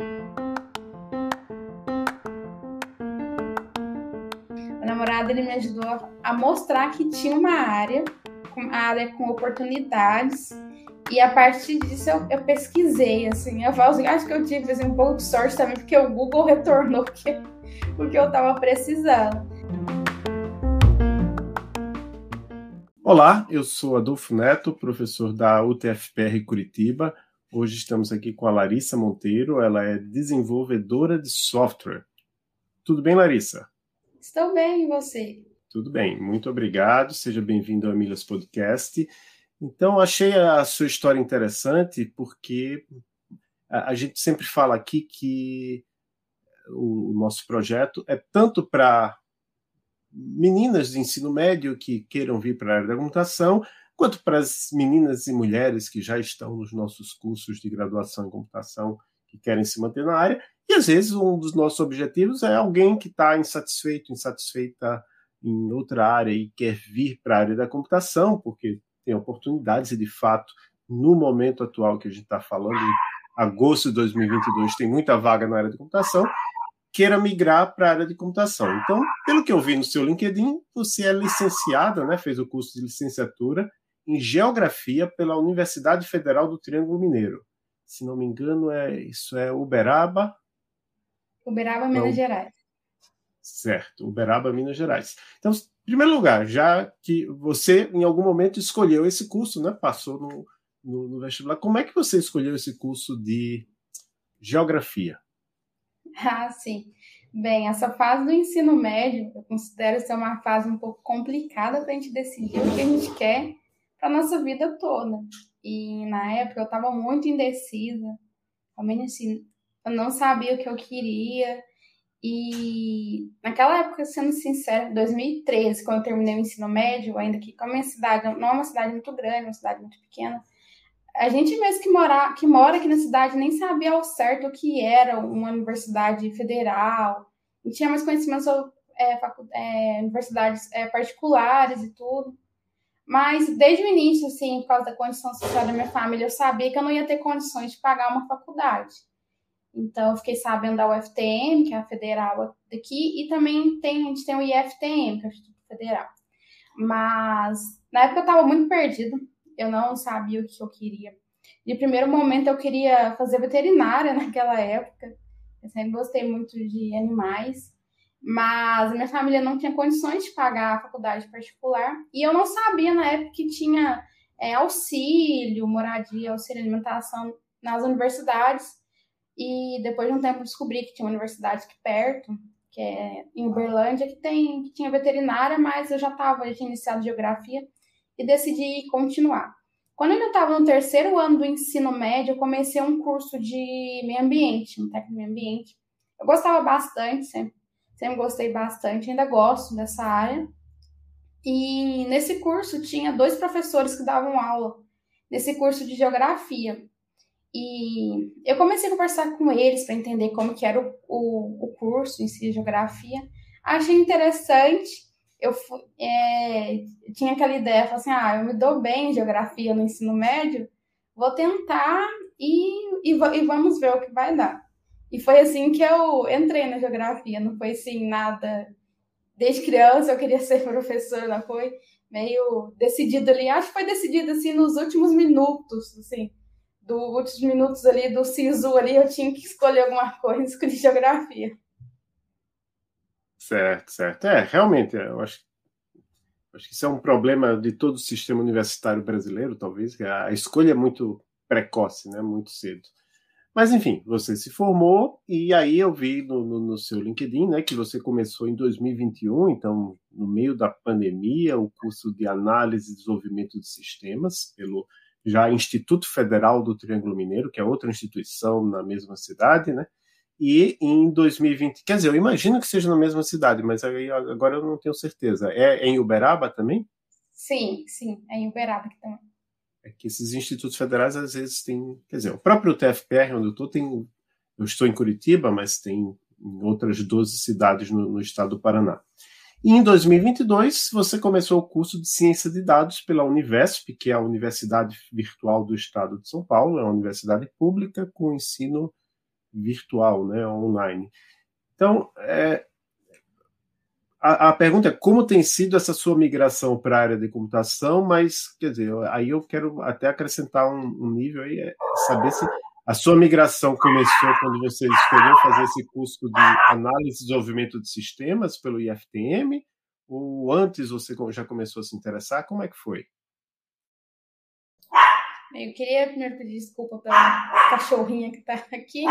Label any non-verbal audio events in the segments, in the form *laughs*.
O namorado ele me ajudou a mostrar que tinha uma área, uma área com oportunidades e a partir disso eu, eu pesquisei, assim, eu falo assim, acho que eu tive assim, um pouco de sorte também, porque o Google *laughs* retornou porque, porque eu estava precisando. Olá, eu sou Adolfo Neto, professor da UTFPR Curitiba. Hoje estamos aqui com a Larissa Monteiro, ela é desenvolvedora de software. Tudo bem, Larissa? Estou bem, e você? Tudo bem, muito obrigado. Seja bem-vindo ao Milhas Podcast. Então, achei a sua história interessante porque a, gente sempre fala aqui que o, nosso projeto é tanto para meninas de ensino médio que queiram vir para a área da computação, quanto para as meninas e mulheres que já estão nos nossos cursos de graduação em computação que querem se manter na área. E às vezes um dos nossos objetivos é alguém que está insatisfeito, insatisfeita em outra área e quer vir para a área da computação, porque tem oportunidades e, de fato, no momento atual que a gente está falando, agosto de 2022, tem muita vaga na área de computação, queira migrar para a área de computação. Então, pelo que eu vi no seu LinkedIn, você é licenciada, né, fez o curso de licenciatura em Geografia pela Universidade Federal do Triângulo Mineiro. Se não me engano, é isso é Uberaba. Uberaba, Minas não. Gerais. Certo, Uberaba, Minas Gerais. Então, primeiro lugar, já que você em algum momento escolheu esse curso, né? Passou no, no, no vestibular. Como é que você escolheu esse curso de geografia? *laughs* Ah, sim. Bem, essa fase do ensino médio eu considero ser uma fase um pouco complicada para a gente decidir o que a gente quer para nossa vida toda. E na época eu estava muito indecisa, realmente assim, eu não sabia o que eu queria, e naquela época, sendo sincero, 2013, quando eu terminei o ensino médio, ainda que como a minha cidade não é uma cidade muito grande, é uma cidade muito pequena, a gente mesmo que mora, que mora aqui na cidade nem sabia ao certo o que era uma universidade federal, não tinha mais conhecimento sobre é, é, universidades é, particulares e tudo. Mas desde o início, assim, por causa da condição social da minha família, eu sabia que eu não ia ter condições de pagar uma faculdade. Então, eu fiquei sabendo da UFTM, que é a federal daqui, e também tem, a gente tem o IFTM, que é o Instituto Federal. Mas, na época eu estava muito perdida, eu não sabia o que eu queria. De primeiro momento, eu queria fazer veterinária *laughs* naquela época, eu sempre gostei muito de animais, mas a minha família não tinha condições de pagar a faculdade particular, e eu não sabia na época que tinha é, auxílio, moradia, auxílio alimentação nas universidades, e depois de um tempo descobri que tinha uma universidade aqui perto, que é em Uberlândia, que, tem, que tinha veterinária, mas eu já estava, tinha iniciado geografia e decidi continuar. Quando eu estava no terceiro ano do ensino médio, eu comecei um curso de meio ambiente, um técnico de meio ambiente. Eu gostava bastante, sempre, sempre gostei bastante, ainda gosto dessa área. E nesse curso tinha dois professores que davam aula nesse curso de geografia. E eu comecei a conversar com eles para entender como que era o, o, o, curso em si, geografia. Achei interessante. Eu é, tinha aquela ideia, falei assim, ah, eu me dou bem em geografia no ensino médio, vou tentar e, e, e vamos ver o que vai dar. E foi assim que eu entrei na geografia, não foi assim nada... Desde criança eu queria ser *laughs* professor, não foi meio decidido ali. Acho que foi decidido assim nos últimos minutos, assim dos últimos minutos ali do SISU ali, eu tinha que escolher alguma coisa, *laughs* escolhi geografia. Certo, certo. É, realmente, eu acho, acho que isso é um problema de todo o sistema universitário brasileiro, talvez, que a escolha é muito precoce, né, muito cedo. Mas, enfim, você se formou e aí eu vi no, no, no, seu LinkedIn né, que você começou em 2021, então, no meio da pandemia, o curso de Análise e Desenvolvimento de Sistemas pelo já Instituto Federal do Triângulo Mineiro, que é outra instituição na mesma cidade, né? E em 2020, quer dizer, eu imagino que seja na mesma cidade, mas agora eu não tenho certeza. É, é em Uberaba também? Sim, sim, é em Uberaba também. É que esses institutos federais às vezes têm, quer dizer, o próprio TFPR onde eu estou tem, eu estou em Curitiba, mas tem em outras 12 cidades no, no estado do Paraná. E em 2022, você começou o curso de Ciência de Dados pela Univesp, que é a Universidade Virtual do Estado de São Paulo, é uma universidade pública com ensino virtual, né, online. Então, é, a, a, pergunta é como tem sido essa sua migração para a área de computação, mas, quer dizer, aí eu quero até acrescentar um, um nível aí, é saber se a sua migração começou quando você escolheu fazer esse curso de análise e desenvolvimento de sistemas pelo IFTM, ou antes você já começou a se interessar? Como é que foi? Eu queria primeiro pedir desculpa pela cachorrinha que está aqui.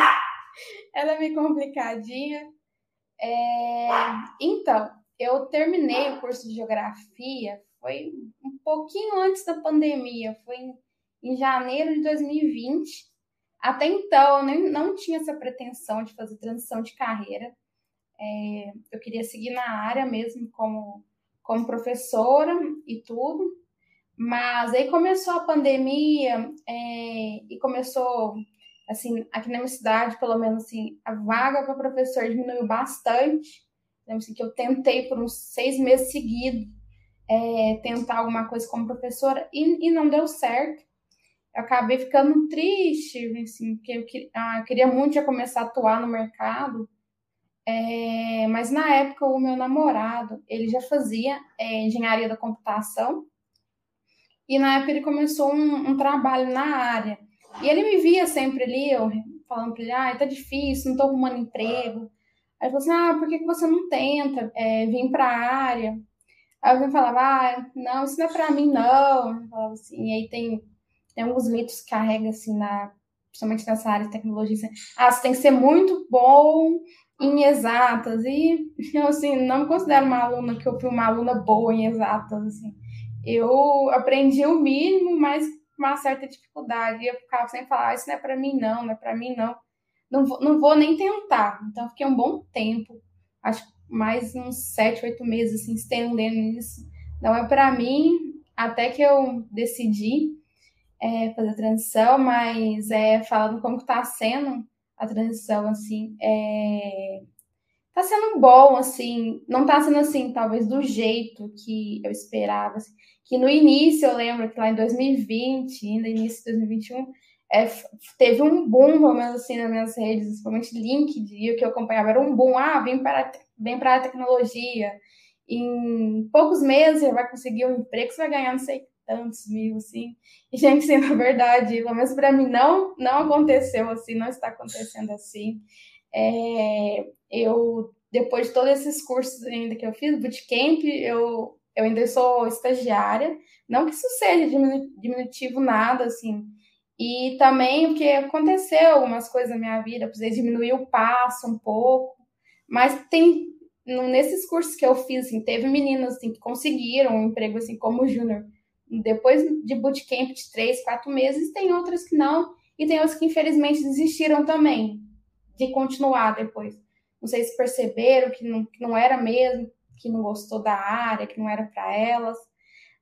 Ela é meio complicadinha. É... Então, eu terminei o curso de geografia, foi um pouquinho antes da pandemia, foi em, em janeiro de 2020. Até então, eu nem, não tinha essa pretensão de fazer transição de carreira. É, eu queria seguir na área mesmo como, como professora e tudo. Mas aí começou a pandemia é, e começou, assim, aqui na minha cidade, pelo menos assim, a vaga para professor diminuiu bastante. Lembro assim, que eu tentei por uns seis meses seguidos é, tentar alguma coisa como professora e, e não deu certo. Eu acabei ficando triste, assim, porque eu, ah, eu queria muito já começar a atuar no mercado. É, mas na época o meu namorado ele já fazia é, engenharia da computação e na época ele começou um, um, trabalho na área. E ele me via sempre ali, eu falando para ele, ah, tá difícil, não tô arrumando emprego. Aí falou assim, ah, por que, que você não tenta é, vir para a área? Aí eu falava, ah, não, isso não é para mim, não. Eu falava assim, e aí tem, tem alguns mitos que carrega, assim, na, principalmente nessa área de tecnologia, assim, ah, você tem que ser muito bom em exatas. E *laughs* eu, assim, não me considero uma aluna que eu fui uma aluna boa em exatas, assim eu aprendi o mínimo, mas com uma certa dificuldade. E eu ficava sem falar, ah, isso não é para mim, não, não é para mim, não. Não vou, não vou nem tentar. Então, fiquei um bom tempo, acho mais uns sete, oito meses, assim, estendendo isso. Não é para mim, até que eu decidi é, fazer a transição, mas é, falando como está sendo a transição, assim, é, tá sendo bom, assim, não tá sendo assim, talvez do jeito que eu esperava, assim que no início, eu lembro que lá em 2020, ainda início de 2021, é, teve um boom, pelo menos assim, nas minhas redes, principalmente LinkedIn, o que eu acompanhava era um boom, ah, vem para, vem para a tecnologia, em poucos meses você vai conseguir um emprego, você vai ganhar não sei tantos mil, assim, e gente, assim, *laughs* na verdade, pelo menos para mim não, não aconteceu assim, não está acontecendo assim, é, eu, depois de todos esses cursos ainda que eu fiz, bootcamp, eu eu ainda sou estagiária, não que isso seja diminutivo nada, assim. E também porque aconteceu algumas coisas na minha vida, precisei diminuir o passo um pouco, mas tem nesses cursos que eu fiz, assim, teve meninas assim, que conseguiram um emprego assim como júnior depois de bootcamp de três, quatro meses, tem outras que não, e tem outras que infelizmente desistiram também de continuar depois. Não sei se perceberam que não, que não era mesmo, que não gostou da área, que não era para elas.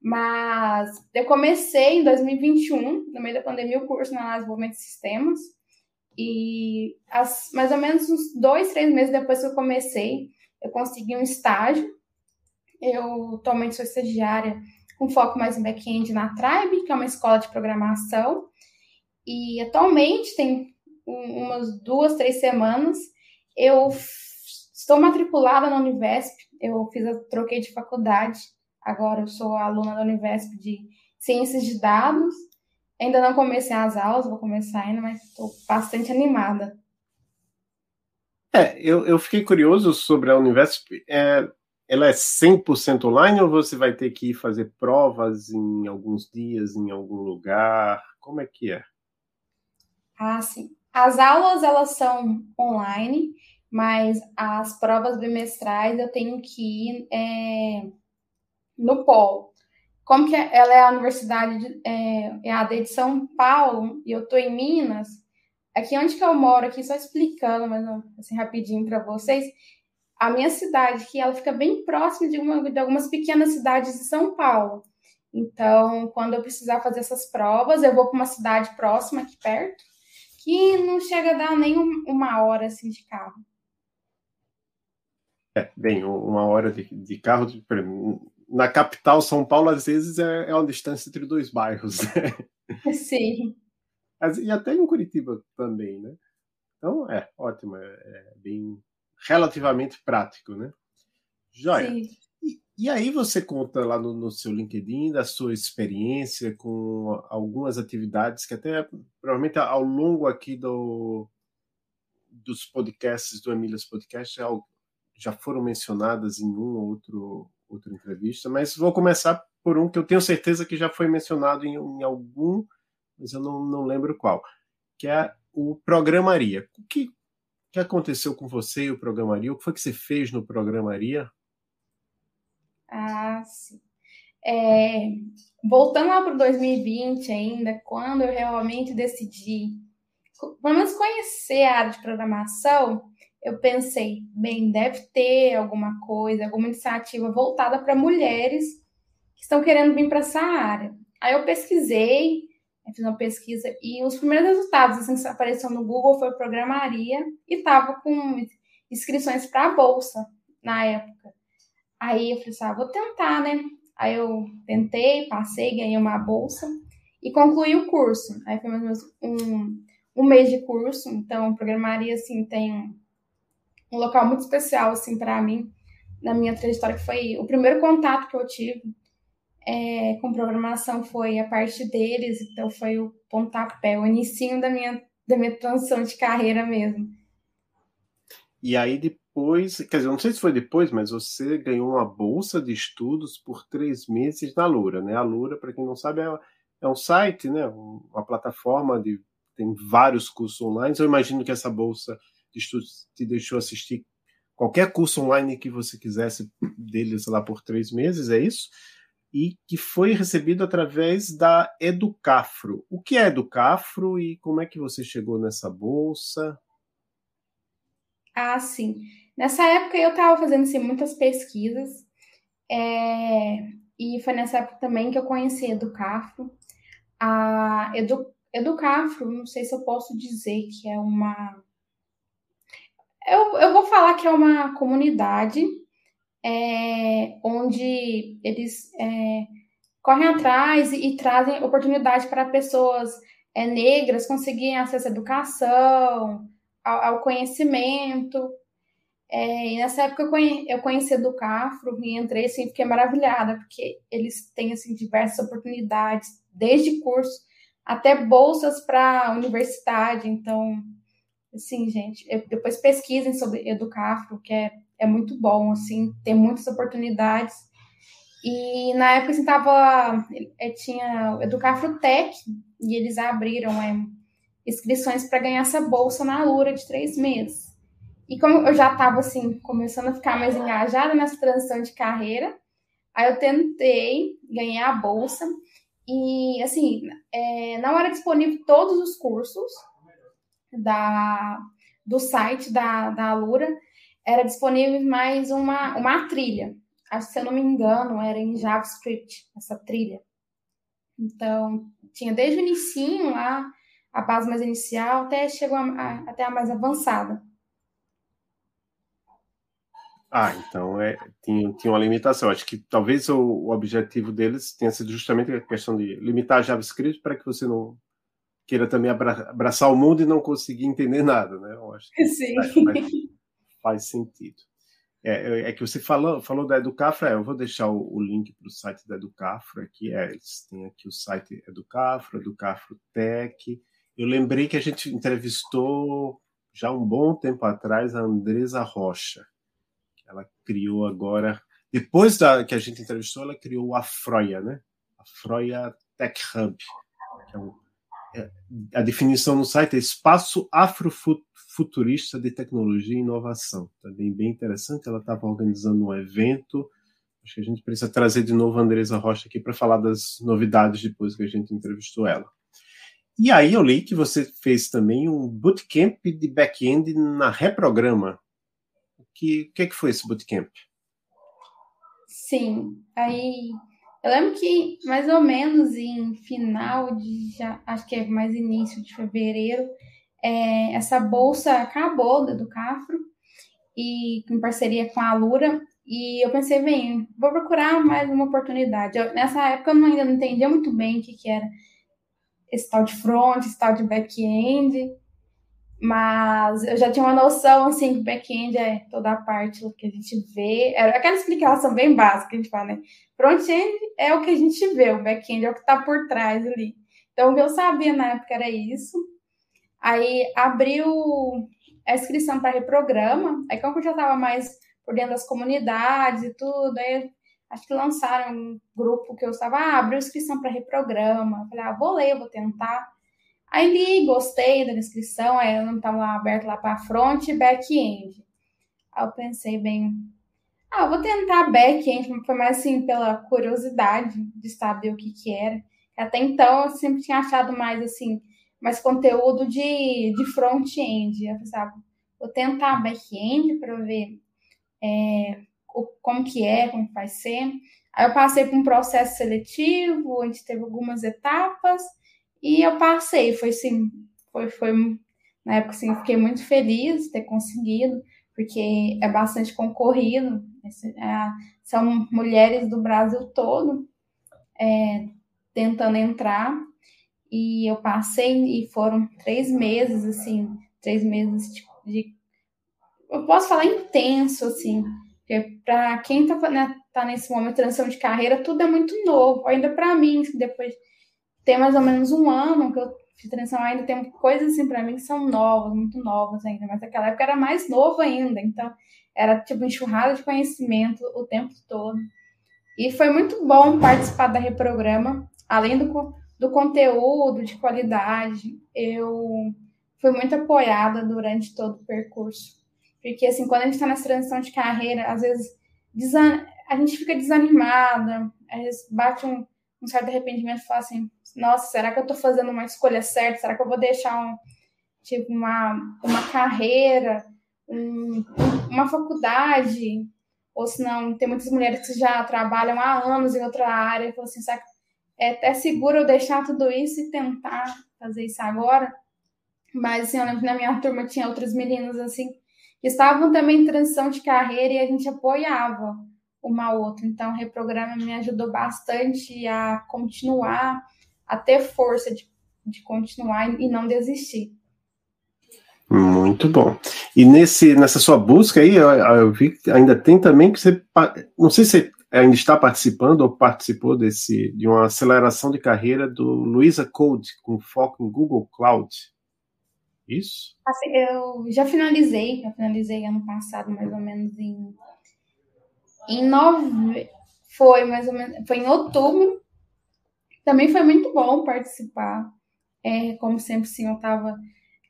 Mas eu comecei em 2021, no meio da pandemia, o curso na análise de desenvolvimento de sistemas. E as, mais ou menos uns dois, três meses depois que eu comecei, eu consegui um estágio. Eu atualmente sou estagiária com foco mais em back-end na Tribe, que é uma escola de programação. E atualmente, tem umas duas, três semanas, eu estou matriculada na Univesp eu fiz a, troquei de faculdade. Agora eu sou aluna da Univesp de Ciências de Dados. Ainda não comecei as aulas, vou começar ainda, mas estou bastante animada. É, eu, eu fiquei curioso sobre a Univesp. É, ela é 100% online ou você vai ter que ir fazer provas em alguns dias, em algum lugar? Como é que é? Ah, sim. As aulas, elas são online mas as provas bimestrais eu tenho que ir é, no polo. Como que ela é a Universidade de, é, é AD de São Paulo e eu estou em Minas, aqui onde que eu moro, aqui só explicando, mas assim rapidinho para vocês, a minha cidade que ela fica bem próxima de, uma, de algumas pequenas cidades de São Paulo. Então, quando eu precisar fazer essas provas, eu vou para uma cidade próxima aqui perto, que não chega a dar nem uma hora assim de carro. É, bem, uma hora de, de carro, de, na capital, São Paulo, às vezes é, é uma distância entre dois bairros. *laughs* Sim. E até em Curitiba também, né? Então, é ótimo, é, é bem relativamente prático, né? Joia. Sim. E, e aí você conta lá no, no, seu LinkedIn da sua experiência com algumas atividades que até provavelmente ao longo aqui do, dos podcasts do Emílias Podcast já, já foram mencionadas em um ou outro outra entrevista, mas vou começar por um que eu tenho certeza que já foi mencionado em, em algum, mas eu não, não lembro qual, que é o Programaria. O que, que aconteceu com você e o Programaria? O que foi que você fez no Programaria? Ah, sim. É, voltando lá para 2020 ainda, quando eu realmente decidi, pelo menos conhecer a área de programação, eu pensei, bem, deve ter alguma coisa, alguma iniciativa voltada para mulheres que estão querendo vir para essa área. Aí eu pesquisei, fiz uma pesquisa e os primeiros resultados assim, que apareceram no Google foi programaria e estava com inscrições para a bolsa na época. Aí eu falei assim, ah, vou tentar, né? Aí eu tentei, passei, ganhei uma bolsa e concluí o curso. Aí foi mais ou menos um, um mês de curso, então programaria assim tem um, local muito especial assim para mim na minha trajetória, que foi o primeiro contato que eu tive é, com programação foi a parte deles, então foi o pontapé, o início da minha, da minha transição de carreira mesmo. E aí depois, quer dizer, não sei se foi depois, mas você ganhou uma bolsa de estudos por três meses na Lura, né? A Lura, para quem não sabe, é, é um site, né? Uma plataforma de tem vários cursos online. Eu imagino que essa bolsa te deixou assistir qualquer curso online que você quisesse deles lá por três meses, é isso? e que foi recebido através da Educafro. O que é Educafro e como é que você chegou nessa bolsa? Ah, sim. Nessa época eu estava fazendo assim, muitas pesquisas é... e foi nessa época também que eu conheci a Educafro. A Edu... Educafro, não sei se eu posso dizer que é uma. Eu, eu vou falar que é uma comunidade é, onde eles é, correm atrás e, e, trazem oportunidade para pessoas é, negras conseguirem acesso à educação, ao, ao conhecimento. É, e nessa época eu, conhe, eu conheci do Cafro e entrei assim, fiquei maravilhada, porque eles têm assim, diversas oportunidades, desde curso até bolsas para universidade. Então, assim, gente, depois pesquisem sobre Educafro, que é é muito bom, assim, tem muitas oportunidades. E na época, assim, tava, é, tinha o Educafrotec, e eles abriram é, inscrições para ganhar essa bolsa na Lura de três meses. E como eu já estava, assim, começando a ficar mais engajada nessa transição de carreira, aí eu tentei ganhar a bolsa, e, assim, é, não era disponível todos os cursos da, do site da, da Alura, era disponível mais uma, uma trilha. Se eu não me engano, era em JavaScript, essa trilha. Então, tinha desde o início lá, a base mais inicial, até chegou a, a, até a mais avançada. Ah, então é, tinha, tinha uma limitação. Acho que talvez o, o objetivo deles tenha sido justamente a questão de limitar JavaScript para que você não queira também abraçar o mundo e não conseguir entender nada, né? Eu acho que *laughs* Sim. faz sentido. É, é, que você falou, falou da Educafra, eu vou deixar o, o link para o site da Educafra aqui. É, eles têm aqui o site Educafra, Educafro Tech. Eu lembrei que a gente entrevistou já um bom tempo atrás a Andresa Rocha. Ela criou agora, depois da que a gente entrevistou, ela criou a Froia, né? A Froia Tech Hub, que é um, é, a definição no site é espaço afrofuturista de tecnologia e inovação. Também bem interessante. Ela estava organizando um evento. Acho que a gente precisa trazer de novo a Andresa Rocha aqui para falar das novidades depois que a gente entrevistou ela. E aí eu li que você fez também um bootcamp de back-end na Reprograma. O que, que, é que foi esse bootcamp? Sim, aí eu lembro que mais ou menos em final de já, acho que é mais início de fevereiro, é, essa bolsa acabou do Cafro e em parceria com a Lura. E eu pensei, bem, vou procurar mais uma oportunidade. Eu, nessa época eu ainda não entendia muito bem o que, que era esse tal de front, esse tal de back-end. Mas eu já tinha uma noção, assim, que back-end é toda a parte que a gente vê. Era aquela explicação bem básica que a gente fala, né? Front-end é o que a gente vê, o back-end é o que está por trás ali. Então, o que eu sabia na época era isso. Aí abriu a inscrição para reprograma. Aí, como eu já estava mais por dentro das comunidades e tudo, aí acho que lançaram um grupo que eu estava, ah, abriu inscrição para reprograma. Eu falei, ah, vou ler, vou tentar. Aí li, gostei da inscrição, aí eu não estava aberto lá para front e back-end. Aí eu pensei bem, ah, vou tentar back-end, foi mais assim pela curiosidade de saber o que que era. Até então eu sempre tinha achado mais assim, mais conteúdo de, de front-end. Eu pensava, vou tentar back-end para ver é, o, como que é, como vai ser. Aí eu passei por um processo seletivo, gente teve algumas etapas e eu passei. Foi assim, foi, foi na época assim, fiquei muito feliz de ter conseguido, porque é bastante concorrido. É, são mulheres do Brasil todo é, tentando entrar e eu passei e foram três meses, assim, três meses de, de eu posso falar intenso, assim, porque para quem tá, né, tá nesse momento de transição de carreira, tudo é muito novo, ainda para mim, depois tem mais ou menos um ano que eu fiz transição, ainda tem coisas assim para mim que são novas, muito novas ainda, mas naquela época era mais novo ainda, então era tipo enxurrada de conhecimento o tempo todo. E foi muito bom participar da Reprograma, além do do conteúdo de qualidade, eu fui muito apoiada durante todo o percurso. Porque, assim, quando a gente está nessa transição de carreira, às vezes a gente fica desanimada, às vezes bate um, um certo arrependimento e fala assim: nossa, será que eu estou fazendo uma escolha certa? Será que eu vou deixar um, tipo, uma, uma carreira, um, uma faculdade? Ou se não, tem muitas mulheres que já trabalham há anos em outra área e falam assim: será que é até seguro eu deixar tudo isso e tentar fazer isso agora. Mas assim, eu lembro que na minha turma tinha outras meninas assim que estavam também em transição de carreira e a gente apoiava uma outra. Então, o reprograma me ajudou bastante a continuar, a ter força de, de continuar e não desistir. Muito bom. E nesse, nessa sua busca aí, eu, eu vi que ainda tem também que você. Não sei se ainda está participando ou participou desse, de uma aceleração de carreira do Luisa Code, com foco em Google Cloud. Isso? Assim, eu já finalizei, já finalizei ano passado, mais ou menos em. Em nove. Foi mais ou menos. Foi em outubro. Também foi muito bom participar. É, como sempre, sim, eu estava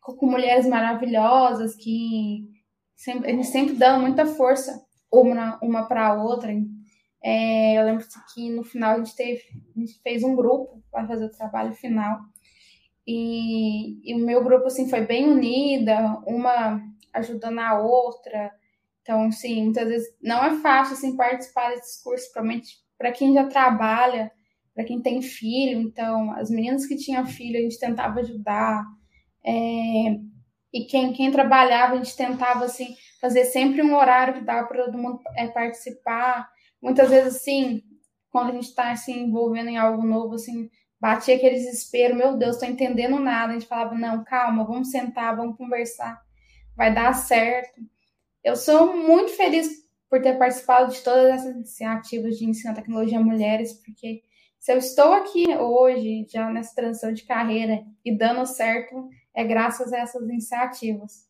com mulheres maravilhosas que sempre, gente sempre dando muita força uma, uma para a outra. É, eu lembro que no final a gente teve, a gente fez um grupo para fazer o trabalho final. E, e, o meu grupo assim foi bem unida, uma ajudando a outra. Então, sim, muitas vezes não é fácil assim participar desses cursos, principalmente para quem já trabalha, para quem tem filho. Então, as meninas que tinham filho, a gente tentava ajudar. É, e quem, quem trabalhava, a gente tentava assim fazer sempre um horário que dava para todo mundo é, participar muitas vezes, assim, quando a gente está se assim, envolvendo em algo novo, assim, batia aquele desespero, meu Deus, estou entendendo nada. A gente falava, não, calma, vamos sentar, vamos conversar, vai dar certo. Eu sou muito feliz por ter participado de todas essas iniciativas de ensino à tecnologia a mulheres, porque se eu estou aqui hoje, já nessa transição de carreira e dando certo, é graças a essas iniciativas.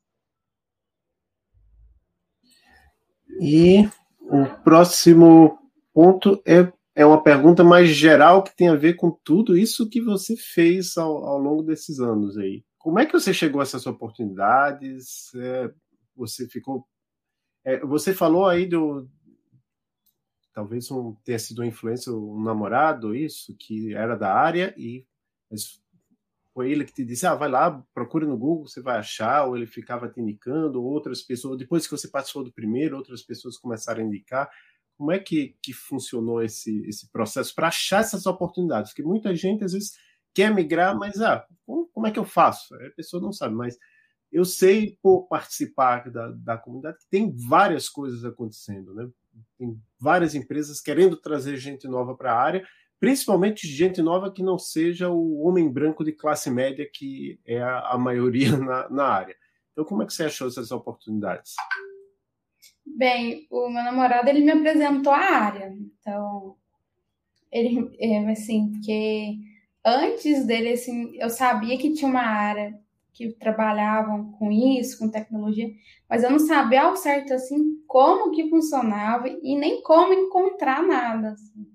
E o próximo ponto é, é uma pergunta mais geral que tem a ver com tudo isso que você fez ao, ao longo desses anos aí. Como é que você chegou a essas oportunidades? É, você ficou. É, você falou aí do. Talvez um, tenha sido uma influência, um namorado, isso, que era da área, e foi ele que te disse, ah, vai lá, procure no Google, você vai achar, ou ele ficava te indicando, outras pessoas, depois que você participou do primeiro, outras pessoas começaram a indicar. Como é que, que funcionou esse, esse processo para achar essas oportunidades? Porque muita gente, às vezes, quer migrar, mas, ah, como, como é que eu faço? A pessoa não sabe, mas eu sei, por participar da, da comunidade, que tem várias coisas acontecendo, né? Tem várias empresas querendo trazer gente nova para a área, principalmente gente nova que não seja o homem branco de classe média, que é a, a maioria *laughs* na, na, área. Então, como é que você achou essas oportunidades? Bem, o meu namorado ele me apresentou a área, então ele, é, assim, porque antes dele, assim, eu sabia que tinha uma área que trabalhavam com isso, com tecnologia, mas eu não sabia ao certo, assim, como que funcionava e nem como encontrar nada, assim.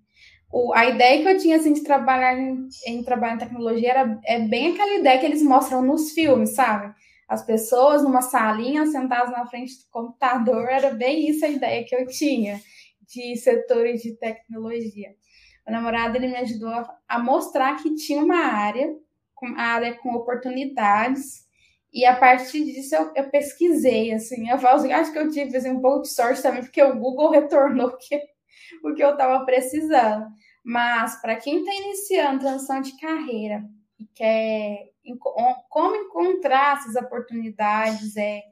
O, a ideia que eu tinha, assim, de trabalhar em, em trabalhar em tecnologia era é bem aquela ideia que eles mostram nos filmes, sabe? As pessoas numa salinha sentadas na frente do computador, era bem isso a ideia que eu tinha de setores de tecnologia. O namorado ele me ajudou a mostrar que tinha uma área, uma área com oportunidades, e a partir disso eu, eu pesquisei, assim, eu falo assim, acho que eu tive assim, um pouco de sorte também, porque o Google *laughs* retornou que, o que eu estava precisando. Mas para quem está iniciando transição de carreira e quer como encontrar essas oportunidades, é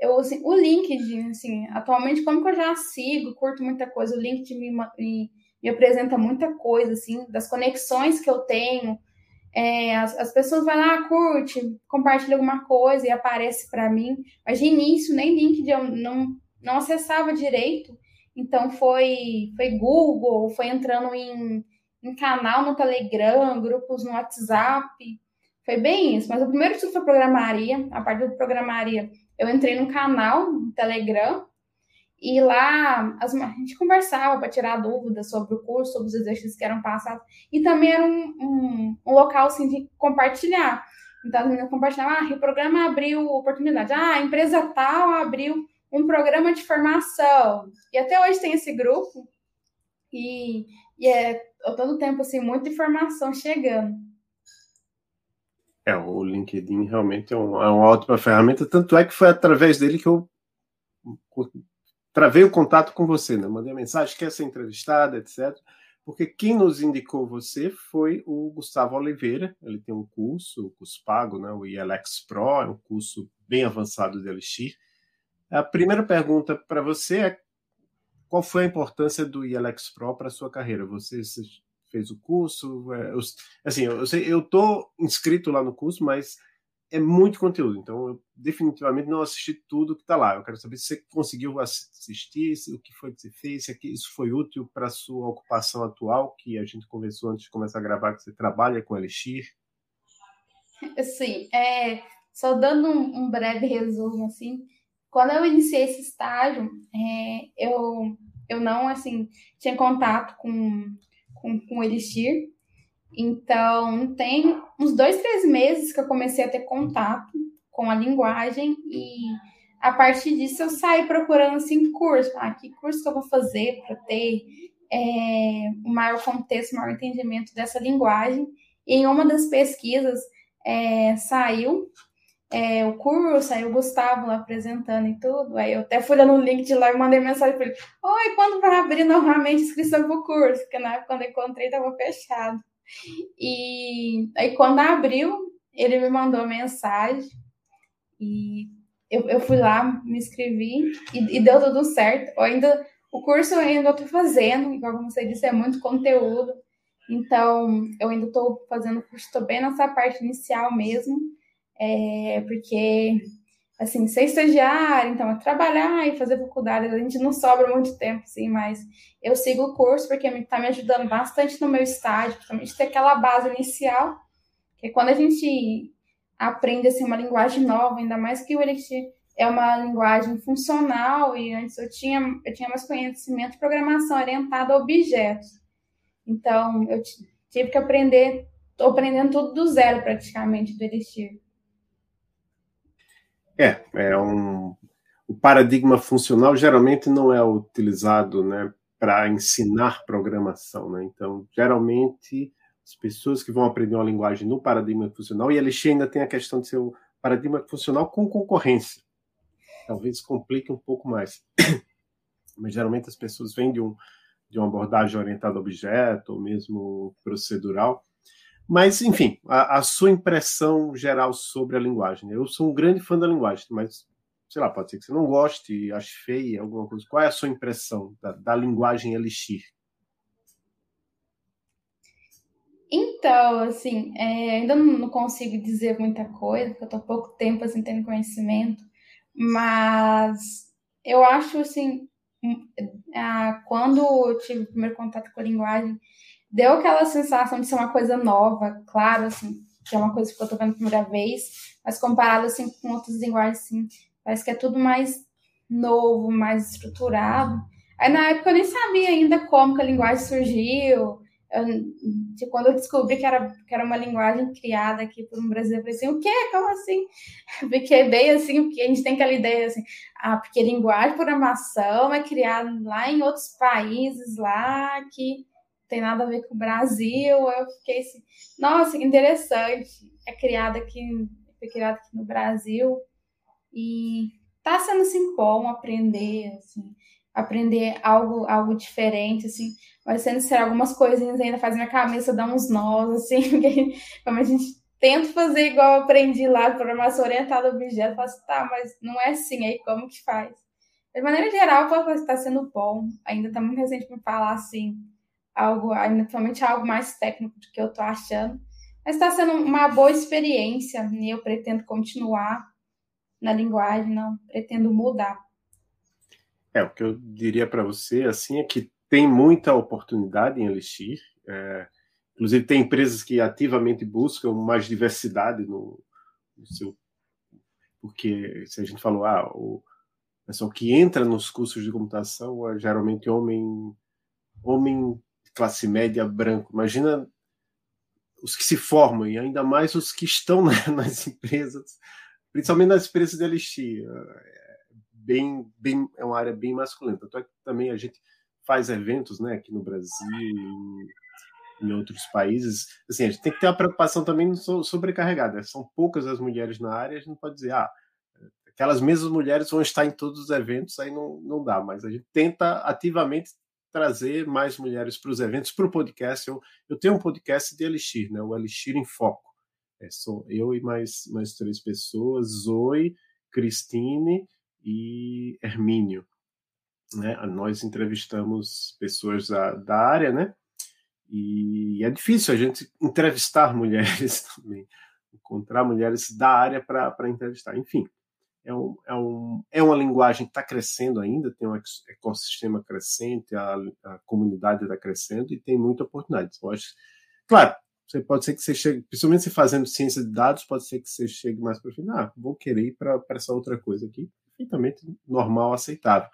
eu, assim, o LinkedIn, assim, atualmente, como que eu já sigo, curto muita coisa, o LinkedIn me, me me apresenta muita coisa, assim, das conexões que eu tenho. É, as, as, pessoas vão lá, curte, compartilha alguma coisa e aparece para mim. Mas de início, nem LinkedIn eu não, não acessava direito. Então foi, foi Google, foi entrando em, em canal no Telegram, grupos no WhatsApp. Foi bem isso. Mas o primeiro estudo foi programaria. A partir do programaria, eu entrei num canal no Telegram e lá as, a gente conversava para tirar dúvidas sobre o curso, sobre os exercícios que eram passados. E também era um, um, um local assim, de compartilhar. Então as meninas compartilhavam, ah, o programa abriu oportunidade. Ah, a empresa tal abriu um programa de formação. E até hoje tem esse grupo. E, e é todo tempo assim, muita informação chegando. É, o LinkedIn realmente é, um, é uma ótima ferramenta, tanto é que foi através dele que eu travei o contato com você, né? Mandei mensagem, quer ser entrevistada, etc. Porque quem nos indicou você foi o Gustavo Oliveira. Ele tem um curso, o curso pago, né? O ILX Pro, é um curso bem avançado de Elixir. A primeira pergunta para você é qual foi a importância do ILX Pro para a sua carreira? Você fez o curso? É, assim, eu estou inscrito lá no curso, mas é muito conteúdo, então eu definitivamente não assisti tudo que está lá. Eu quero saber se você conseguiu assistir, o que foi que você fez, se isso foi útil para a sua ocupação atual, que a gente conversou antes de começar a gravar, que você trabalha com Elixir. Sim, é, só dando um, um, breve resumo, assim, quando eu iniciei esse estágio, é, eu, eu não, assim, tinha contato com, com, com Elixir, então, tem uns dois, três meses que eu comecei a ter contato com a linguagem e a partir disso eu saí procurando assim curso. Ah, que curso que eu vou fazer para ter é, um maior contexto, um maior entendimento dessa linguagem. E em uma das pesquisas é, saiu é, o curso, saiu o Gustavo lá apresentando e tudo. Aí eu até fui lá no link de lá e mandei mensagem para ele: Oi, quando vai abrir normalmente inscrição para o curso? Porque na época quando eu encontrei estava fechado. E aí, quando abriu, ele me mandou mensagem e eu, eu fui lá, me inscrevi e, e deu tudo certo. Eu ainda, o curso eu ainda estou fazendo, igual como você disse, é muito conteúdo. Então, eu ainda estou fazendo o curso, estou bem nessa parte inicial mesmo, é, porque assim, ser estagiário, então, é trabalhar e fazer faculdade, a gente não sobra muito tempo, assim, mas eu sigo o curso porque está me ajudando bastante no meu estágio, principalmente ter aquela base inicial, que quando a gente aprende, assim, uma linguagem nova, ainda mais que o Elixir é uma linguagem funcional e antes eu tinha, eu tinha mais conhecimento de programação orientada a objetos. Então, eu tive que aprender, estou aprendendo tudo do zero praticamente do Elixir. É, é um, o paradigma funcional geralmente não é utilizado né, para ensinar programação. Né? Então, geralmente, as pessoas que vão aprender uma linguagem no paradigma funcional, e a Elixir ainda tem a questão de ser o paradigma funcional com concorrência. Talvez complique um pouco mais. *coughs* Mas geralmente as pessoas vêm de, um, de uma abordagem orientada a objeto, ou mesmo procedural, mas, enfim, a, a, sua impressão geral sobre a linguagem. Eu sou um grande fã da linguagem, mas, sei lá, pode ser que você não goste, ache feia, alguma coisa. Qual é a sua impressão da, da linguagem Elixir? Então, assim, é, ainda não consigo dizer muita coisa, porque eu estou há pouco tempo assim, tendo conhecimento. Mas eu acho assim, hum, quando eu tive o primeiro contato com a linguagem, deu aquela sensação de ser uma coisa nova, claro, assim, que é uma coisa que eu tô vendo a primeira vez, mas comparado assim com outras linguagens, assim, parece que é tudo mais novo, mais estruturado. Aí na época eu nem sabia ainda como que a linguagem surgiu. Eu, de quando eu descobri que era, que era uma linguagem criada aqui por um brasileiro, eu falei assim, o quê? Como assim? *laughs* Fiquei bem assim, porque a gente tem aquela ideia assim, ah, porque linguagem, programação é criada lá em outros países lá que tem nada a ver com o Brasil. Eu fiquei assim, nossa, que interessante. É criada aqui, foi criada aqui no Brasil. E tá sendo assim bom aprender, assim, aprender algo, algo diferente, assim, mas sendo ser algumas coisinhas ainda faz minha cabeça dar uns nós, assim, *laughs* porque como a gente tenta fazer igual eu aprendi lá, programação orientada a objeto, eu falo assim, tá, mas não é assim, aí como que faz? De maneira geral, está sendo bom, ainda está muito recente para falar assim, algo, ainda totalmente algo mais técnico do que eu tô achando, mas está sendo uma boa experiência, e eu pretendo continuar na linguagem, não pretendo mudar. É, o que eu diria para você, assim, é que tem muita oportunidade em Elixir. É, inclusive, tem empresas que ativamente buscam mais diversidade no, no, seu. Porque, se a gente falou, ah, o pessoal que entra nos cursos de computação é geralmente homem, homem classe média branco. Imagina os que se formam, e ainda mais os que estão *laughs* nas empresas principalmente nas experiências de Elixir. É bem, bem, é uma área bem masculina. Tanto é que também a gente faz eventos né, aqui no Brasil, em outros países. Assim, a gente tem que ter uma preocupação também sobrecarregada. São poucas as mulheres na área, a gente não pode dizer, ah, aquelas mesmas mulheres vão estar em todos os eventos, aí não, não dá, mas a gente tenta ativamente trazer mais mulheres para os eventos, para o podcast. Eu, eu tenho um podcast de Elixir, né, o Elixir em Foco. É, sou eu e mais, mais três pessoas, Zoe, Cristine e Hermínio. Né? Nós entrevistamos pessoas da, da área, né? E é difícil a gente entrevistar *laughs* mulheres também, encontrar mulheres da área para entrevistar. Enfim, é, um, é, um, é uma linguagem que está crescendo ainda, tem um ecossistema crescente, a, a comunidade está crescendo e tem muita oportunidade. Eu acho, claro, você pode ser que você chegue, principalmente se fazendo ciência de dados, pode ser que você chegue mais para o final. Ah, vou querer ir para essa outra coisa aqui. Perfeitamente normal, aceitável.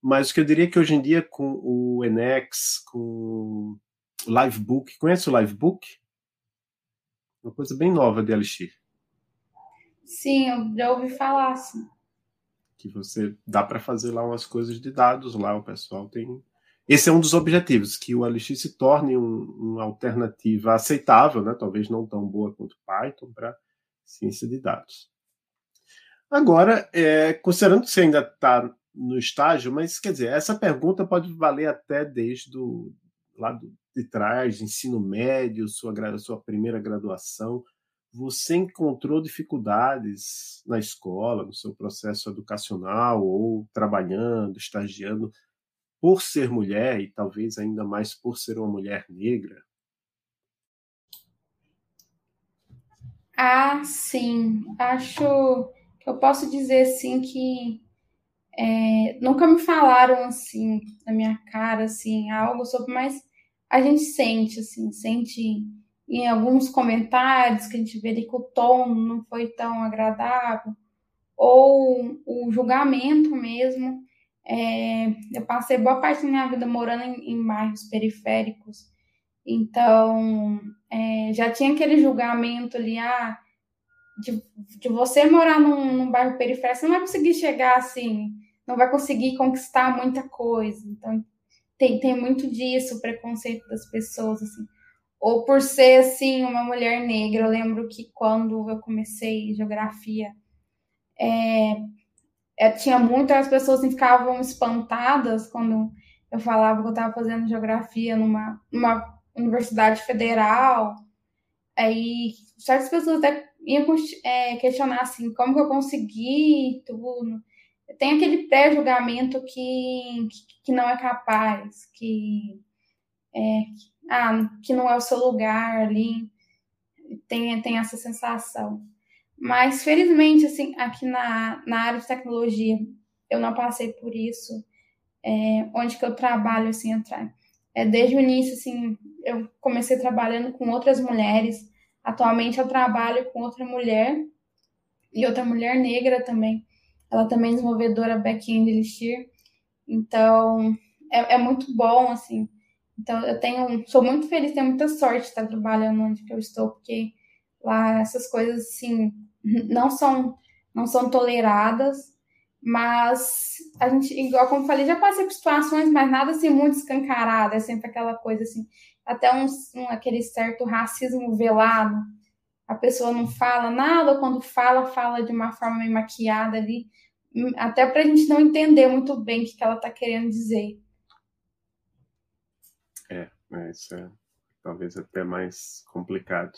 Mas o que eu diria que hoje em dia, com o Enex, com o Livebook, conhece o Livebook? Uma coisa bem nova de Elixir. Sim, eu já ouvi falar, sim. Que você dá para fazer lá umas coisas de dados lá, o pessoal tem esse é um dos objetivos, que o LX se torne um, uma alternativa aceitável, né? talvez não tão boa quanto Python, para ciência de dados. Agora, é, considerando que você ainda está no estágio, mas quer dizer, essa pergunta pode valer até desde o lado de trás, ensino médio, sua, sua primeira graduação. Você encontrou dificuldades na escola, no seu processo educacional, ou trabalhando, estagiando, por ser mulher e talvez ainda mais por ser uma mulher negra? Ah, sim. Acho que eu posso dizer sim que é, nunca me falaram assim na minha cara assim algo sobre, mas a gente sente assim, sente em alguns comentários que a gente vê ali que o tom não foi tão agradável ou o julgamento mesmo é, eu passei boa parte da minha vida morando em, em bairros periféricos, então é, já tinha aquele julgamento ali, ah, de, de você morar num, num bairro periférico, você não vai conseguir chegar assim, não vai conseguir conquistar muita coisa. Então tem, tem muito disso, o preconceito das pessoas, assim. Ou por ser, assim, uma mulher negra. Eu lembro que quando eu comecei geografia, é, é, tinha muitas pessoas que ficavam espantadas quando eu falava que eu estava fazendo geografia numa, numa universidade federal. Aí certas pessoas até iam é, questionar assim, como que eu consegui tudo. Tem aquele pré-julgamento que, que, que, não é capaz, que, é, ah, que não é o seu lugar ali. Tem, tem essa sensação. Mas, felizmente, assim, aqui na, na área de tecnologia, eu não passei por isso. É, onde que eu trabalho, assim, eu tra... é, desde o início, assim, eu comecei trabalhando com outras mulheres. Atualmente, eu trabalho com outra mulher e outra mulher negra também. Ela também é desenvolvedora back-end Elixir. Então, é, é muito bom, assim. Então, eu tenho, sou muito feliz, tenho muita sorte de estar trabalhando onde que eu estou, porque lá essas coisas, assim, *laughs* não são, não são toleradas, mas a gente, igual como falei, já passei por situações, mas nada assim muito escancarado, é sempre aquela coisa assim, até um, um, aquele certo racismo velado, a pessoa não fala nada, quando fala, fala de uma forma meio maquiada ali, até para a gente não entender muito bem o que, que ela está querendo dizer. É, é, isso é talvez até mais complicado.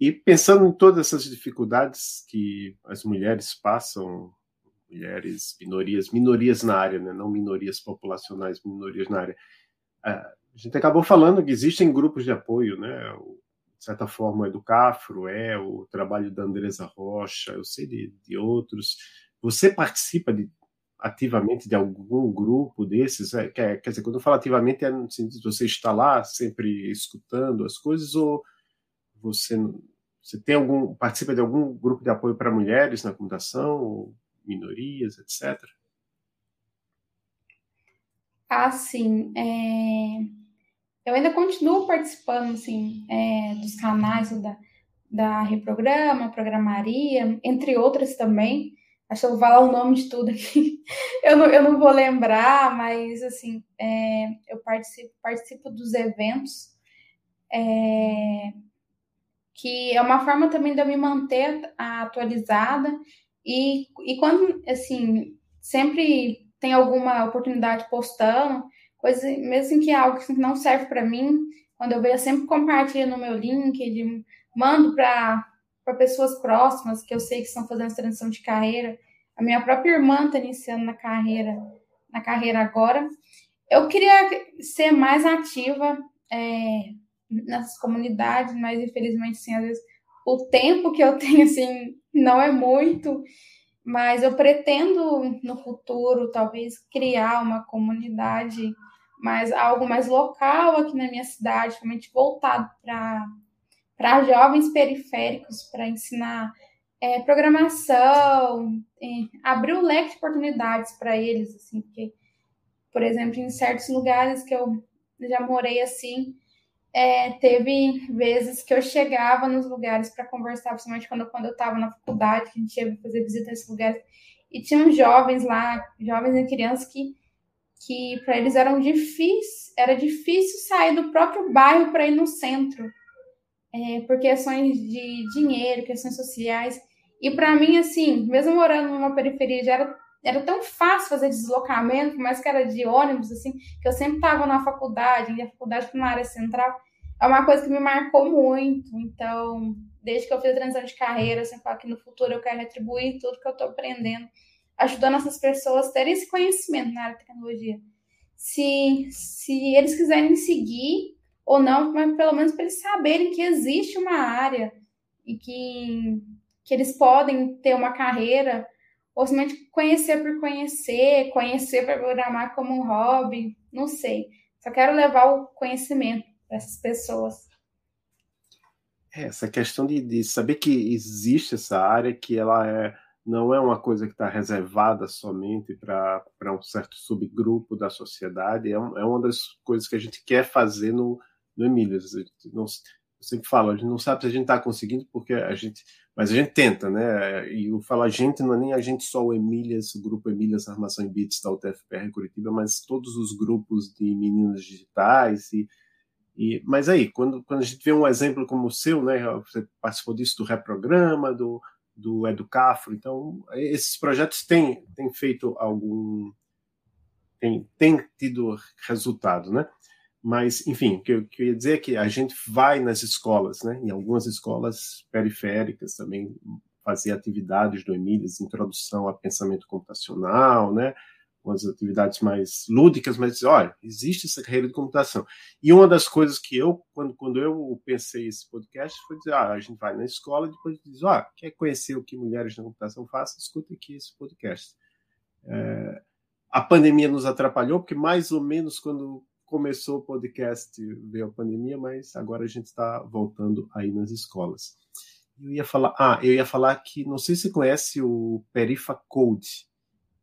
E pensando em todas essas dificuldades que as mulheres passam, mulheres, minorias, minorias na área, né? não minorias populacionais, minorias na área, a gente acabou falando que existem grupos de apoio, né? de certa forma, o Educafro é o trabalho da Andresa Rocha, eu sei de, de outros. Você participa de, ativamente de algum grupo desses? É, quer, quer dizer, quando eu falo ativamente, é no sentido de você estar lá sempre escutando as coisas ou você, você tem algum participa de algum grupo de apoio para mulheres na computação, minorias, etc? Ah, sim. É... Eu ainda continuo participando assim, é, dos canais da, da Reprograma, Programaria, entre outras também. Acho que eu vou falar o nome de tudo aqui. *laughs* eu, não, eu não vou lembrar, mas assim, é, eu participo, participo dos eventos. É, que é uma forma também de eu me manter atualizada e, e quando, assim, sempre tem alguma oportunidade postando, coisa, mesmo que é algo que não serve para mim, quando eu vejo, eu sempre compartilho no meu LinkedIn, mando para pessoas próximas que eu sei que estão fazendo transição de carreira. A minha própria irmã está iniciando na carreira, na carreira agora. Eu queria ser mais ativa, é, nessas comunidades, mas infelizmente, assim, às vezes o tempo que eu *laughs* tenho, assim, não é muito, mas eu pretendo no futuro, talvez, criar uma comunidade, mas algo mais local aqui na minha cidade, realmente voltado para jovens periféricos, para ensinar é, programação, é, abrir o leque de oportunidades para eles, assim, porque, por exemplo, em certos lugares que eu já morei assim, é, teve vezes que eu chegava nos lugares para conversar, principalmente quando, quando eu estava na faculdade, que a gente ia fazer visita nesses lugares, e tinham jovens lá, jovens e crianças que, que para eles eram difícil, era difícil sair do próprio bairro para ir no centro, é, por questões de dinheiro, questões sociais. E para mim, assim, mesmo morando numa periferia, já era, era tão fácil fazer deslocamento, mas que era de ônibus, assim, que eu sempre estava na faculdade, e a faculdade foi uma área central é uma coisa que me marcou muito. Então, desde que eu fiz a transição de carreira, sempre falo que no futuro eu quero retribuir tudo que eu estou aprendendo, ajudando essas pessoas a terem esse conhecimento na área de tecnologia. Se, se eles quiserem seguir ou não, mas pelo menos para eles saberem que existe uma área e que, que eles podem ter uma carreira, ou simplesmente conhecer por conhecer, conhecer para programar como um hobby, não sei. Só quero levar o conhecimento essas pessoas. É, essa questão de, de, saber que existe essa área, que ela é, não é uma coisa que está reservada somente para um certo subgrupo da sociedade, é, um, é, uma das coisas que a gente quer fazer no, no Emílias. Não, eu sempre falo, a gente não sabe se a gente está conseguindo, porque a gente. Mas a gente tenta, né? E o falar gente não é nem a gente só o Emílias, o grupo Emílias Armação em Bits da UTFPR Curitiba, mas todos os grupos de meninas digitais e e, mas aí, quando, quando a gente vê um exemplo como o seu, né, você participou disso do Reprograma, do, do Educafro, então esses projetos têm, têm feito algum. têm, têm tido resultado, né? Mas, enfim, o que eu, que eu ia dizer é que a gente vai nas escolas, né, em algumas escolas periféricas também, fazer atividades do Emílias, introdução a pensamento computacional, né, umas atividades mais lúdicas, mas olha, existe essa carreira de computação. E uma das coisas que eu, quando, quando eu pensei esse podcast, foi dizer, ah, a gente vai na escola e depois diz, ah, quer conhecer o que mulheres na computação fazem? Escuta aqui esse podcast. É, a pandemia nos atrapalhou, porque mais ou menos quando começou o podcast veio a pandemia, mas agora a gente está voltando aí nas escolas. Eu ia falar, ah, eu ia falar que não sei se você conhece o Perifa Code,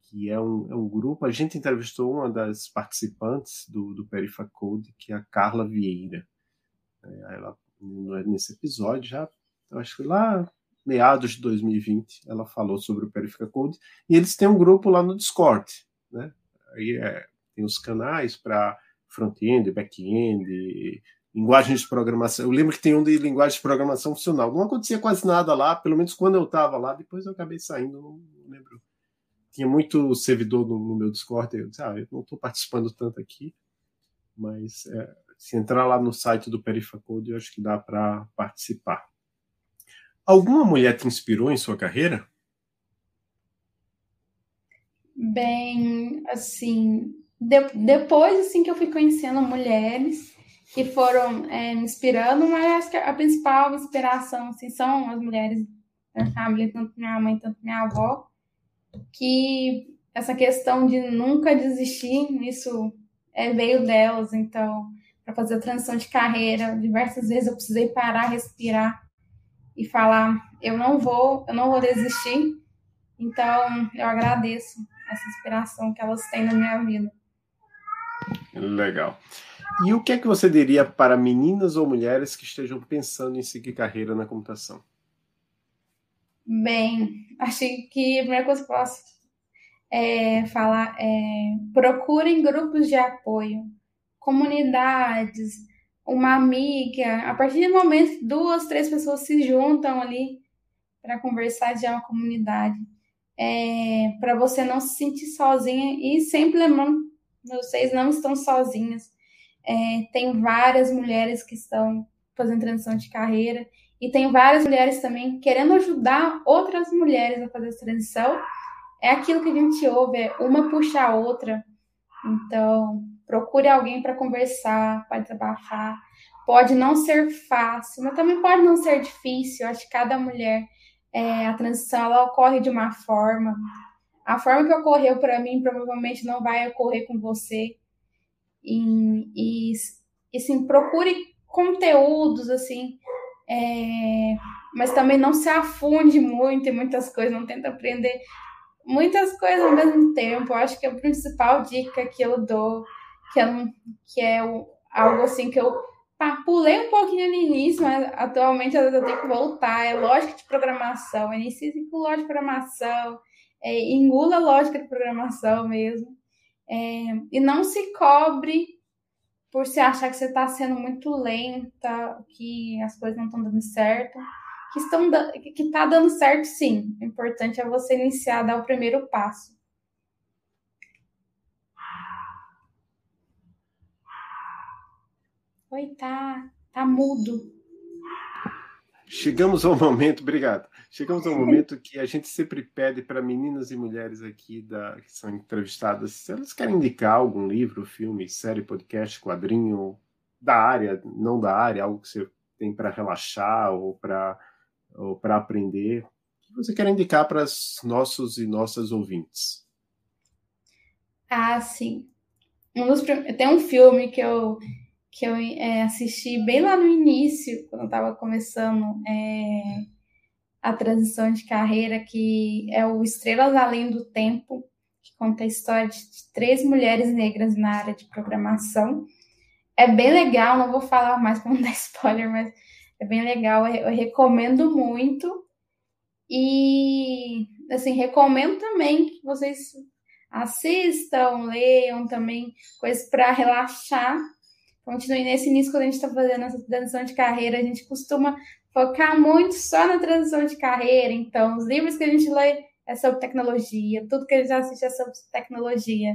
que é um, é um grupo. A gente entrevistou uma das participantes do, do Perifa Code, que é a Carla Vieira. É, ela, nesse episódio, já, eu acho que lá meados de 2020, ela falou sobre o Perifa Code. E eles têm um grupo lá no Discord. Né? Aí é, tem os canais para front-end, back-end, linguagens de programação. Eu lembro que tem um de linguagem de programação funcional. Não acontecia quase nada lá, pelo menos quando eu estava lá. Depois eu acabei saindo, não, lembro. Tinha muito servidor no, no, meu Discord. Eu disse, ah, eu não estou participando tanto aqui, mas é, se entrar lá no site do Perifacode, eu acho que dá para participar. Alguma mulher te inspirou em sua carreira? Bem, assim, de, depois assim que eu fui conhecendo mulheres, que foram é, me inspirando, mas acho que a principal inspiração assim, são as mulheres da família, tanto minha mãe, tanto minha avó, que essa questão de nunca desistir, isso é, veio delas, então, para fazer a transição de carreira, diversas vezes eu precisei parar, respirar e falar, eu não vou, eu não vou desistir, então eu agradeço essa inspiração que elas têm na minha vida. Legal. E o que é que você diria para meninas ou mulheres que estejam pensando em seguir carreira na computação? Bem, acho que a primeira coisa que eu posso é, falar é procurem grupos de apoio, comunidades, uma amiga. A partir do momento que duas, três pessoas se juntam ali para conversar, já é uma comunidade. É, para você não se sentir sozinha e sempre lembrando, vocês não estão sozinhas. É, tem várias mulheres que estão fazendo transição de carreira e tem várias mulheres também querendo ajudar outras mulheres a fazer essa transição. É aquilo que a gente ouve, é uma puxa a outra. Então, procure alguém para conversar, para desabafar. Pode não ser fácil, mas também pode não ser difícil. Eu acho que cada mulher, é, a transição, ela ocorre de uma forma. A forma que ocorreu para mim provavelmente não vai ocorrer com você. E, e, e sim, procure conteúdos, assim, é, mas também não se afunde muito em muitas coisas, não tenta aprender muitas coisas ao mesmo tempo. Eu acho que a principal dica que eu dou, que, eu, que é o, algo assim que eu pulei um pouquinho no início, mas atualmente eu tenho que voltar. É lógica de programação, inicie com lógica de programação, é, engula a lógica de programação mesmo. É, e não se cobre por você achar que você está sendo muito lenta, que as coisas não estão dando certo. Que estão que está dando certo sim. O importante é você iniciar, dar o primeiro passo. Oi, tá, tá mudo. Chegamos ao momento, obrigado. Chegamos ao momento que a gente sempre pede para meninas e mulheres aqui da, que são entrevistadas, se elas querem indicar algum livro, filme, série, podcast, quadrinho da área, não da área, algo que você tem para relaxar ou para ou para aprender, o que você quer indicar para os nossos e nossas ouvintes? Ah, sim. Um dos, tem um filme que eu que eu é, assisti bem lá no início, quando eu estava começando é, a transição de carreira, que é o Estrelas Além do Tempo, que conta a história de três mulheres negras na área de programação. É bem legal, não vou falar mais para não *laughs* dar spoiler, mas é bem legal, eu recomendo muito. E, assim, recomendo também que vocês assistam, leiam também coisas para relaxar. Continue nesse início, quando a gente está fazendo essa transição de carreira, a gente costuma focar muito só na transição de carreira. Então, os livros que a gente lê é sobre tecnologia, tudo que a gente assiste é sobre tecnologia.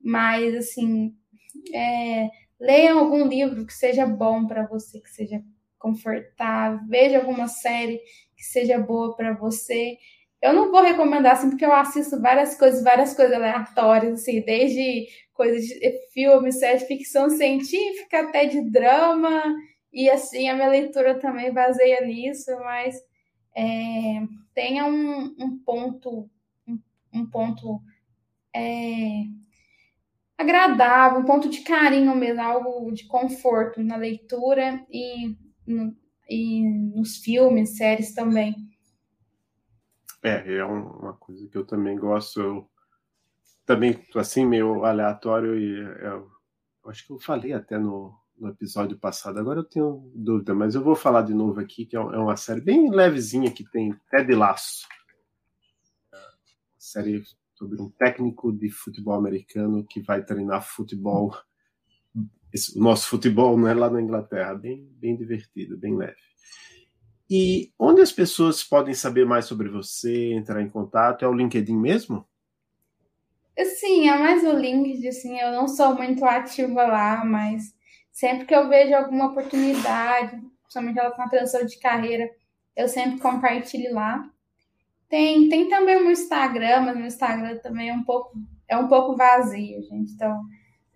Mas, assim, é, algum livro que seja bom para você, que seja confortável, veja alguma série que seja boa para você. Eu não vou recomendar assim, porque eu assisto várias coisas, várias coisas aleatórias, assim, desde coisas de filmes, séries de ficção científica até de drama, e assim, a minha leitura também baseia nisso, mas é, tenha um, um ponto, um, um ponto é, agradável, um ponto de carinho mesmo, algo de conforto na leitura e, no, e nos filmes, séries também. É, é uma coisa que eu também gosto. Eu, também, assim, meio aleatório, e eu, eu acho que eu falei até no, no episódio passado, agora eu tenho dúvida, mas eu vou falar de novo aqui, que é, é uma série bem levezinha que tem Ted Laço. Uma série sobre um técnico de futebol americano que vai treinar futebol. Esse, o nosso futebol não é lá na Inglaterra, bem, bem divertido, bem leve. E onde as pessoas podem saber mais sobre você, entrar em contato? É o LinkedIn mesmo? Sim, é mais o LinkedIn, assim, eu não sou muito ativa lá, mas sempre que eu vejo alguma oportunidade, principalmente ela com a transição de carreira, eu sempre compartilho lá. Tem, tem também o meu Instagram, mas meu Instagram também é um pouco, é um pouco vazio, gente. Então,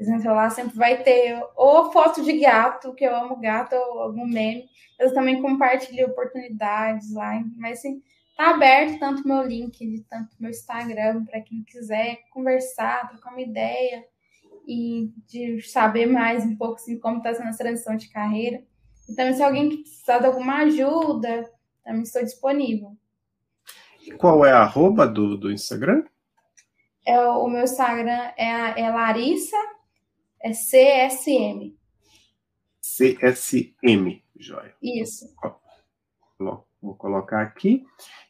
vocês entram lá, sempre vai ter ou foto de gato, que eu amo gato, ou algum meme. Eu também compartilho oportunidades lá, mas assim, tá aberto tanto meu link, tanto meu Instagram, para quem quiser conversar, trocar uma ideia e de saber mais um pouco assim, como está sendo a transição de carreira. Então, se alguém precisar de alguma ajuda, também estou disponível. Qual é a arroba do, do Instagram? É, o meu Instagram é, é Larissa é CSM. CSM, joia. Isso. Vou colocar aqui.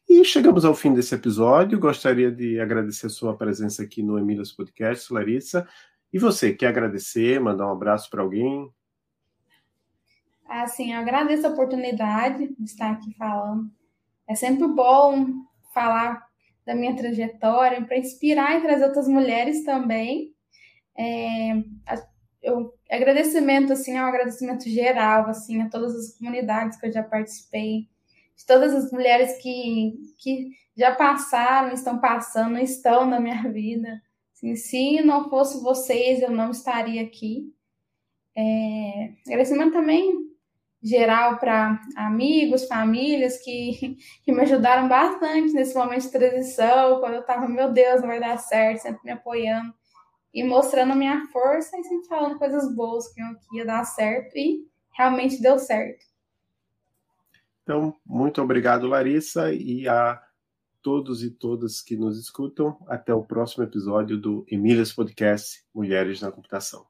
E chegamos ao fim desse episódio. Gostaria de agradecer a sua presença aqui no Emílias Podcast, Larissa. E você, quer agradecer, mandar um abraço para alguém? Assim, eu agradeço a oportunidade de estar aqui falando. É sempre bom falar da minha trajetória, para inspirar e trazer outras mulheres também. É, eu, agradecimento, assim, é um agradecimento geral, assim, a todas as comunidades que eu já participei, de todas as mulheres que, que já passaram, estão passando, estão na minha *laughs* vida. Assim, se não fosse vocês, eu não estaria aqui. É, agradecimento também geral para amigos, famílias que, *laughs* que me ajudaram bastante nesse momento de transição, quando eu estava, meu Deus, não vai dar certo, sempre me apoiando e mostrando a minha força e sempre falando coisas boas que ia dar certo e realmente deu certo. Então, muito obrigado, Larissa, e a todos e todas que nos escutam. Até o próximo episódio do Emílias Podcast Mulheres na Computação.